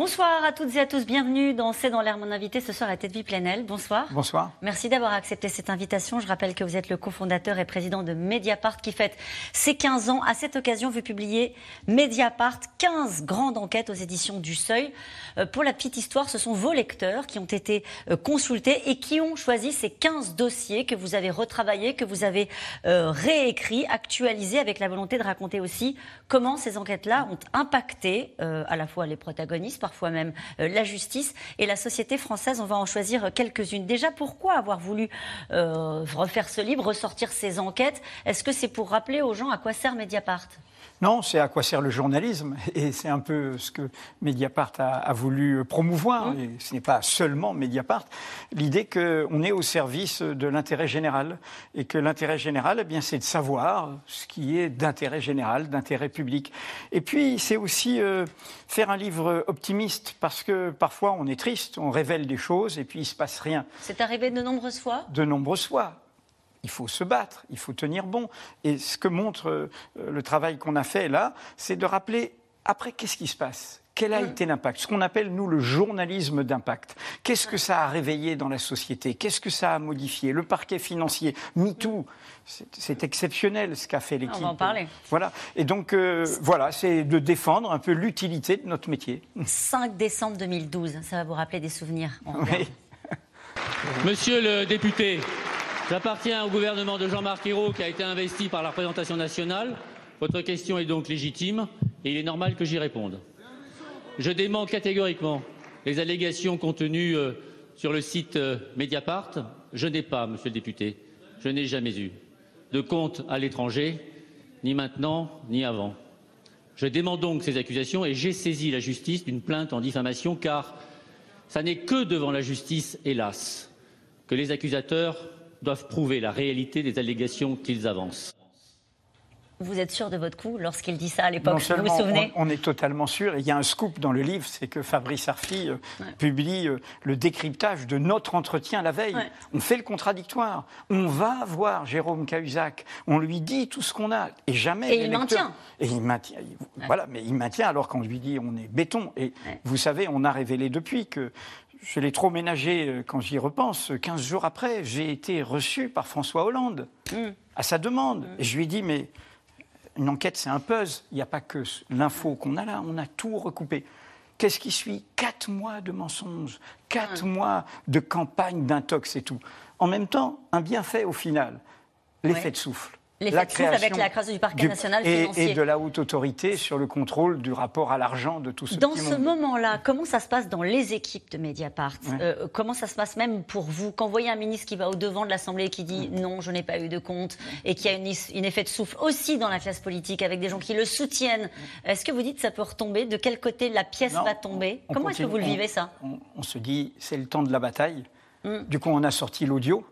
Bonsoir à toutes et à tous, bienvenue dans C'est dans l'air. Mon invité ce soir est Edwy Plenel. Bonsoir. Bonsoir. Merci d'avoir accepté cette invitation. Je rappelle que vous êtes le cofondateur et président de Mediapart qui fête ses 15 ans. À cette occasion, vous publiez Mediapart, 15 grandes enquêtes aux éditions du Seuil. Euh, pour la petite histoire, ce sont vos lecteurs qui ont été euh, consultés et qui ont choisi ces 15 dossiers que vous avez retravaillés, que vous avez euh, réécrits, actualisés avec la volonté de raconter aussi comment ces enquêtes-là ont impacté à la fois les protagonistes, parfois même euh, la justice et la société française. On va en choisir quelques-unes. Déjà, pourquoi avoir voulu euh, refaire ce livre, ressortir ces enquêtes? Est-ce que c'est pour rappeler aux gens à quoi sert Mediapart? Non, c'est à quoi sert le journalisme. Et c'est un peu ce que Mediapart a, voulu promouvoir. Mmh. Et ce n'est pas seulement Mediapart. L'idée qu'on est au service de l'intérêt général. Et que l'intérêt général, eh bien, c'est de savoir ce qui est d'intérêt général, d'intérêt public. Et puis, c'est aussi euh, faire un livre optimiste. Parce que parfois, on est triste, on révèle des choses et puis il ne se passe rien. C'est arrivé de nombreuses fois? De nombreuses fois il faut se battre, il faut tenir bon. Et ce que montre euh, le travail qu'on a fait là, c'est de rappeler après qu'est-ce qui se passe? Quel a mm. été l'impact? Ce qu'on appelle, nous, le journalisme d'impact. Qu'est-ce que ça a réveillé dans la société? Qu'est-ce que ça a modifié? Le parquet financier, MeToo, c'est exceptionnel ce qu'a fait l'équipe. On va en parler. Voilà. Et donc, euh, voilà, c'est de défendre un peu l'utilité de notre métier. 5 décembre 2012, ça va vous rappeler des souvenirs. Oui. Monsieur le député, J'appartiens au gouvernement de Jean-Marc Ayrault qui a été investi par la représentation nationale. Votre question est donc légitime et il est normal que j'y réponde. Je dément catégoriquement les allégations contenues euh, sur le site euh, Mediapart. Je n'ai pas, monsieur le député, je n'ai jamais eu de compte à l'étranger, ni maintenant, ni avant. Je dément donc ces accusations et j'ai saisi la justice d'une plainte en diffamation car ça n'est que devant la justice, hélas, que les accusateurs doivent prouver la réalité des allégations qu'ils avancent. Vous êtes sûr de votre coup lorsqu'il dit ça à l'époque Vous vous souvenez on, est totalement sûr. il y a un scoop dans le livre, c'est que Fabrice Arfi euh, publie euh, le décryptage de notre entretien la veille. On fait le contradictoire. On va voir Jérôme Cahuzac. On lui dit tout ce qu'on a. Et jamais. Et il maintient. Et il maintient. Voilà, mais il maintient alors qu'on lui dit on est béton. Et vous savez, on a révélé depuis que je l'ai trop ménagé euh, quand j'y repense. 15 jours après, j'ai été reçu par François Hollande mm. à sa demande. Et je lui ai dit, mais une enquête, c'est un puzzle. Il n'y a pas que l'info qu'on a là, on a tout recoupé. Qu'est-ce qui suit? Quatre mois de mensonges, quatre mm. mois de campagne d'intox et tout. En même temps, un bienfait au final, l'effet de souffle la création avec la création du parquet national et, financier. Et de la haute autorité sur le contrôle du rapport à l'argent de tout ce Dans ce moment-là, comment ça se passe dans les équipes de Mediapart euh, Comment ça se passe même pour vous Quand vous voyez un ministre qui va au-devant de l'Assemblée et qui dit non, je n'ai pas eu de compte, et qui a une, effet de souffle aussi dans la classe politique avec des gens qui le soutiennent, est-ce que vous dites ça peut retomber? De quel côté la pièce va tomber? Comment est-ce que vous le vivez ça? on, se dit c'est le temps de la bataille. Hmm. Du coup, on a sorti l'audio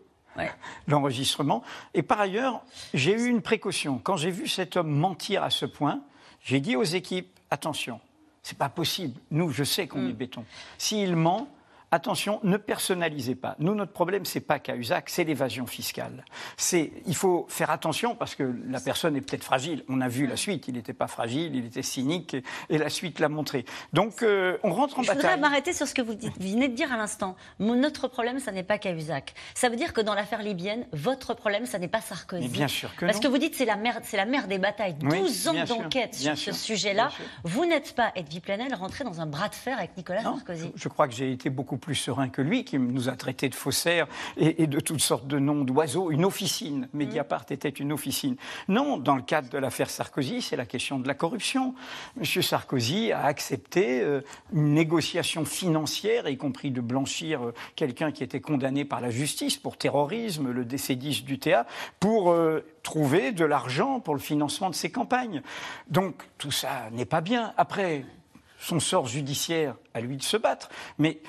l'enregistrement. Et par ailleurs, j'ai eu une précaution. Quand j'ai vu cet homme mentir à ce point, j'ai dit aux équipes attention, c'est pas possible. Nous, je sais qu'on mm. est béton. S'il ment, attention, ne personnalisez pas. Nous, notre problème, c'est pas Cahuzac, c'est l'évasion fiscale. C'est, il faut faire attention parce que la personne est peut-être fragile. On a vu la suite. Il n'était pas fragile, il était cynique et, la suite l'a montré. Donc, euh, on rentre en bataille. Je voudrais m'arrêter sur ce que vous, venez de dire à l'instant. Notre problème, ça n'est pas Cahuzac. Ça veut dire que dans l'affaire libyenne, votre problème, ça n'est pas Sarkozy. bien sûr que Parce que vous dites c'est la mère, c'est la mère des batailles. 12 ans d'enquête sur ce sujet-là. Vous n'êtes pas, Edwy Plenel, rentré dans un bras de fer avec Nicolas Sarkozy. Je, je crois que j'ai été beaucoup plus serein que lui, qui nous a traités de faussaires et, de toutes sortes de noms d'oiseaux. Une officine. Mediapart mm. était une officine. Non, dans le cadre de l'affaire Sarkozy, c'est la question de la corruption. M. Sarkozy a accepté euh, une négociation financière, y compris de blanchir euh, quelqu'un qui était condamné par la justice pour terrorisme, le décédiste du TA, pour euh, trouver de l'argent pour le financement de ses campagnes. Donc tout ça n'est pas bien. Après, son sort judiciaire à lui de se battre. Mais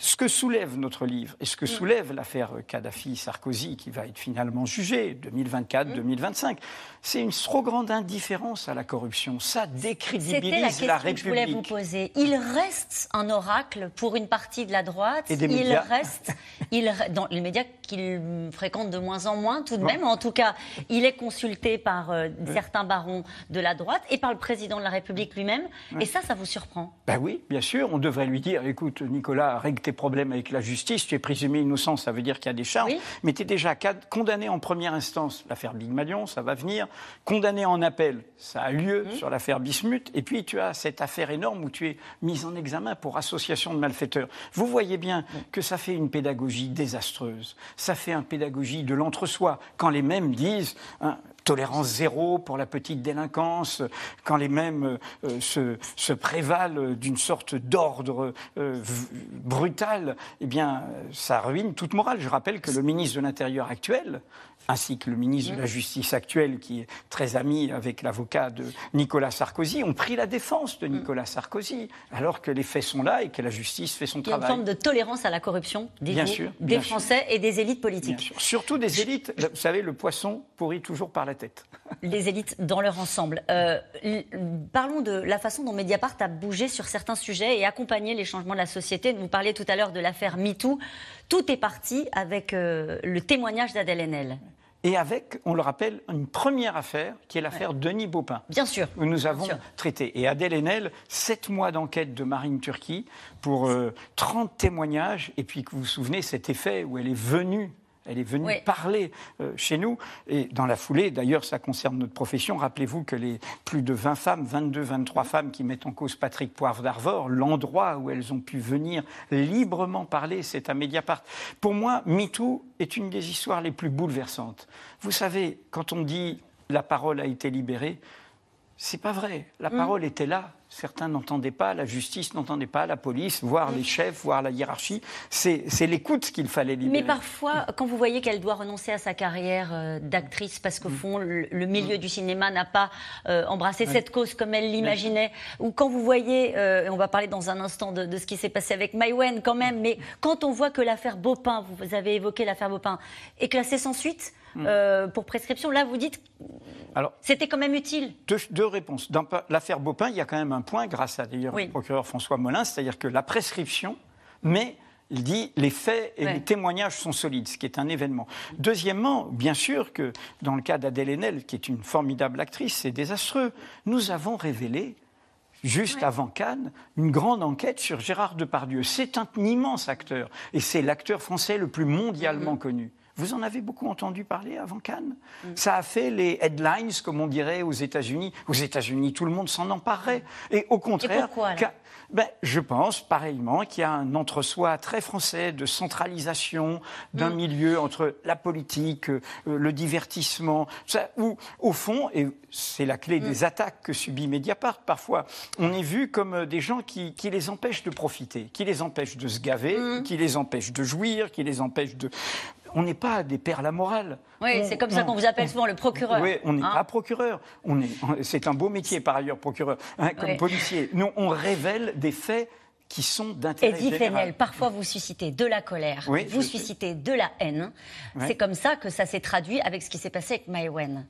ce que soulève notre livre et ce que mm. soulève l'affaire Kadhafi-Sarkozy, qui va être finalement jugée 2024-2025, c'est une trop grande indifférence à la corruption. Ça décrédibilise la, la République. Que je voulais vous poser. Il reste un oracle pour une partie de la droite. Et des il reste, il, dans les médias qu'il fréquente de moins en moins, tout de même. En tout cas, il est consulté par euh, certains barons de la droite et par le président de la République lui-même. Et ça, ça vous surprend? Ben oui, bien sûr. On devrait lui dire écoute, Nicolas, règle tes problèmes avec la justice. Tu es présumé innocent, ça veut dire qu'il y a des charges. Mais tu es déjà condamné en première instance. L'affaire Big Malion, ça va venir condamné en appel, ça a lieu mmh. sur l'affaire Bismuth, et puis tu as cette affaire énorme où tu es mis en examen pour association de malfaiteurs. Vous voyez bien mmh. que ça fait une pédagogie désastreuse, ça fait une pédagogie de l'entre-soi, quand les mêmes disent... Hein, tolérance zéro pour la petite délinquance, quand les mêmes euh, se, prévalent d'une sorte d'ordre euh, brutal, eh bien, ça ruine toute morale. Je rappelle que le ministre de l'Intérieur actuel ainsi que le ministre de la Justice actuel, qui est très ami avec l'avocat de Nicolas Sarkozy, ont pris la défense de Nicolas Sarkozy, alors que les faits sont là et que la justice fait son travail. Il y a une forme de tolérance à la corruption des, des Français et des élites politiques. Surtout des élites. Vous savez, le poisson pourrit toujours par la tête. Les élites dans leur ensemble. Euh, parlons de la façon dont Mediapart a bougé sur certains sujets et accompagné les changements de la société. Vous parliez tout à l'heure de l'affaire MeToo. Tout est parti avec euh, le témoignage d'Adèle Haenel et avec, on le rappelle, une première affaire qui est l'affaire Denis Baupin. Bien sûr. Que nous avons traité. Et Adèle Haenel, sept mois d'enquête de Marine Turquie pour 30 euh, témoignages. Et puis, vous vous souvenez, cet effet où elle est venue elle est venue parler euh, chez nous. Et dans la foulée, d'ailleurs, ça concerne notre profession. Rappelez-vous que les plus de 20 femmes, 22, 23 femmes qui mettent en cause Patrick Poivre d'Arvor, l'endroit où elles ont pu venir librement parler, c'est à Mediapart. Pour moi, MeToo est une des histoires les plus bouleversantes. Vous savez, quand on dit la parole a été libérée, c'est pas vrai. La mm. parole était là. Certains n'entendaient pas, la justice n'entendait pas, la police, voire les chefs, voire la hiérarchie. C'est l'écoute qu'il fallait libérer. Mais parfois, quand vous voyez qu'elle doit renoncer à sa carrière euh, d'actrice parce qu'au mm. fond, le, milieu mm. du cinéma n'a pas euh, embrassé cette cause comme elle l'imaginait, ou quand vous voyez, euh, on va parler dans un instant de, ce qui s'est passé avec Maïwen quand même, mais quand on voit que l'affaire Bopin, vous avez évoqué l'affaire Bopin, est classée sans suite, pour prescription. Là, vous dites alors, c'était quand même utile. Deux, réponses. Dans l'affaire Bopin, il y a quand même un point, grâce à d'ailleurs le procureur François Molin, c'est-à-dire que la prescription, mais il dit les faits et les témoignages sont solides, ce qui est un événement. Deuxièmement, bien sûr que dans le cas d'Adèle Haenel, qui est une formidable actrice, c'est désastreux. Nous avons révélé juste avant Cannes, une grande enquête sur Gérard Depardieu. C'est un immense acteur, et c'est l'acteur français le plus mondialement mm-hmm. connu. Vous en avez beaucoup entendu parler avant Cannes? Mm. Ça a fait les headlines, comme on dirait aux États-Unis. Aux États-Unis, tout le monde s'en emparait. Et au contraire, pourquoi, ben, je pense pareillement qu'il y a un entre-soi très français de centralisation d'un mm. milieu entre la politique, euh, le divertissement, ça, où au fond, et c'est la clé mm. des attaques que subit Mediapart parfois, on est vu comme euh, des gens qui, qui les empêchent de profiter, qui les empêchent de se gaver, qui les empêchent de jouir, qui les empêchent de on n'est pas des pères la morale. Oui, c'est comme ça qu'on vous appelle souvent le procureur. Oui, on n'est hein pas procureur. On est, c'est un beau métier par ailleurs, procureur, hein, comme policier. Nous, on révèle des faits qui sont d'intérêt Eddie Fenel, parfois vous suscitez de la colère, vous suscitez de la haine. C'est comme ça que ça s'est traduit avec ce qui s'est passé avec Maïwen.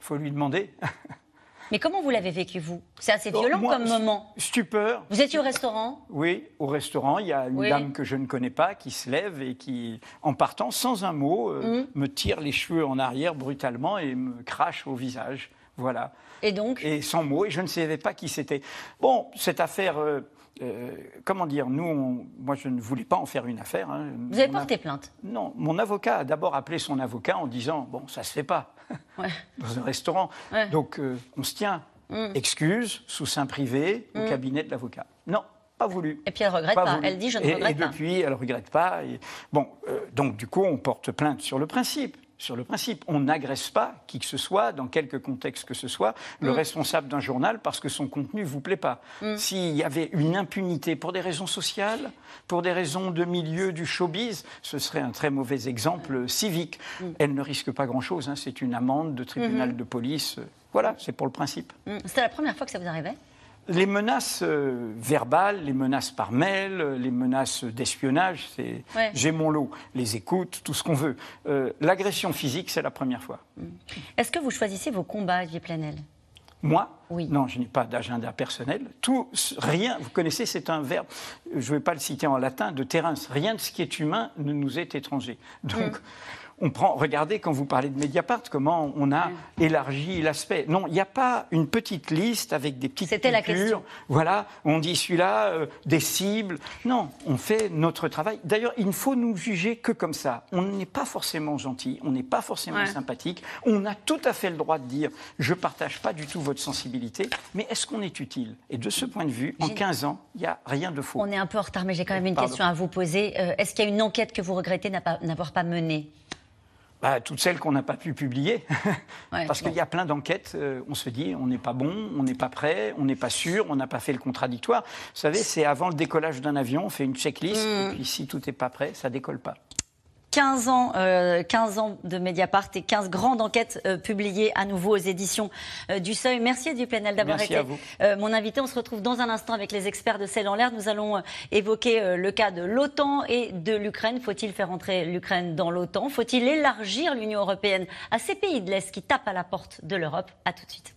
Il faut lui demander. Mais comment vous l'avez vécu, vous? C'est assez oh, violent comme moment. Stupeur. Vous étiez au restaurant? Oui, au restaurant. Il y a une dame que je ne connais pas qui se lève et qui, en partant sans un mot, euh, mmh. me tire les cheveux en arrière brutalement et me crache au visage. Voilà. Et donc Et sans mots, et je ne savais pas qui c'était. Bon, cette affaire. Euh, euh, comment dire, nous, moi je ne voulais pas en faire une affaire. Hein. Vous avez porté plainte Non, mon avocat a d'abord appelé son avocat en disant Bon, ça se fait pas dans un restaurant. Donc euh, on se tient. Mm. Excuse, sous sein privé, au mm. cabinet de l'avocat. Non, pas voulu. Et puis elle ne regrette pas. Elle dit je ne regrette pas. Et depuis, elle ne regrette pas. Bon, euh, donc du coup, on porte plainte sur le principe sur le principe. On n'agresse pas qui que ce soit, dans quelque contexte que ce soit, le mm. responsable d'un journal parce que son contenu ne vous plaît pas. Mm. S'il y avait une impunité pour des raisons sociales, pour des raisons de milieu du showbiz, ce serait un très mauvais exemple civique. Mm. Elle ne risque pas grand-chose. Hein. C'est une amende de tribunal mm-hmm. de police. Voilà, c'est pour le principe. C'était la première fois que ça vous arrivait? Les menaces euh, verbales, les menaces par mail, les menaces d'espionnage, c'est j'ai mon lot, les écoutes, tout ce qu'on veut. Euh, l'agression physique, c'est la première fois. Mm. Est-ce que vous choisissez vos combats, Guy Planel moi? Oui. Non, je n'ai pas d'agenda personnel. Tout, rien, vous connaissez, c'est un verbe, je ne vais pas le citer en latin, de terrain. Rien de ce qui est humain ne nous est étranger. Donc, mm on prend, regardez quand vous parlez de Mediapart, comment on a élargi l'aspect. Non, il n'y a pas une petite liste avec des petites C'était la question. Voilà, on dit celui-là, euh, des cibles. Non, on fait notre travail. D'ailleurs, il ne faut nous juger que comme ça. On n'est pas forcément gentil, on n'est pas forcément sympathique. On a tout à fait le droit de dire je ne partage pas du tout votre sensibilité, mais est-ce qu'on est utile? Et de ce point de vue, en 15 ans, il n'y a rien de faux. On est un peu en retard, mais j'ai quand même une question à vous poser. Euh, est-ce qu'il y a une enquête que vous regrettez n'avoir pas menée? Bah, toutes celles qu'on n'a pas pu publier. Parce qu'il y a plein d'enquêtes, euh, on se dit on n'est pas bon, on n'est pas prêt, on n'est pas sûr, on n'a pas fait le contradictoire. Vous savez, c'est avant le décollage d'un avion, on fait une checklist, mm. et puis si tout n'est pas prêt, ça décolle pas. 15 ans, 15 euh, ans de Mediapart et 15 grandes enquêtes euh, publiées à nouveau aux éditions euh, du Seuil. Merci Duplenel d'avoir été mon invité. On se retrouve dans un instant avec les experts de Celle en l'air. Nous allons évoquer le cas de l'OTAN et de l'Ukraine. Faut-il faire entrer l'Ukraine dans l'OTAN? Faut-il élargir l'Union européenne à ces pays de l'Est qui tapent à la porte de l'Europe? À tout de suite.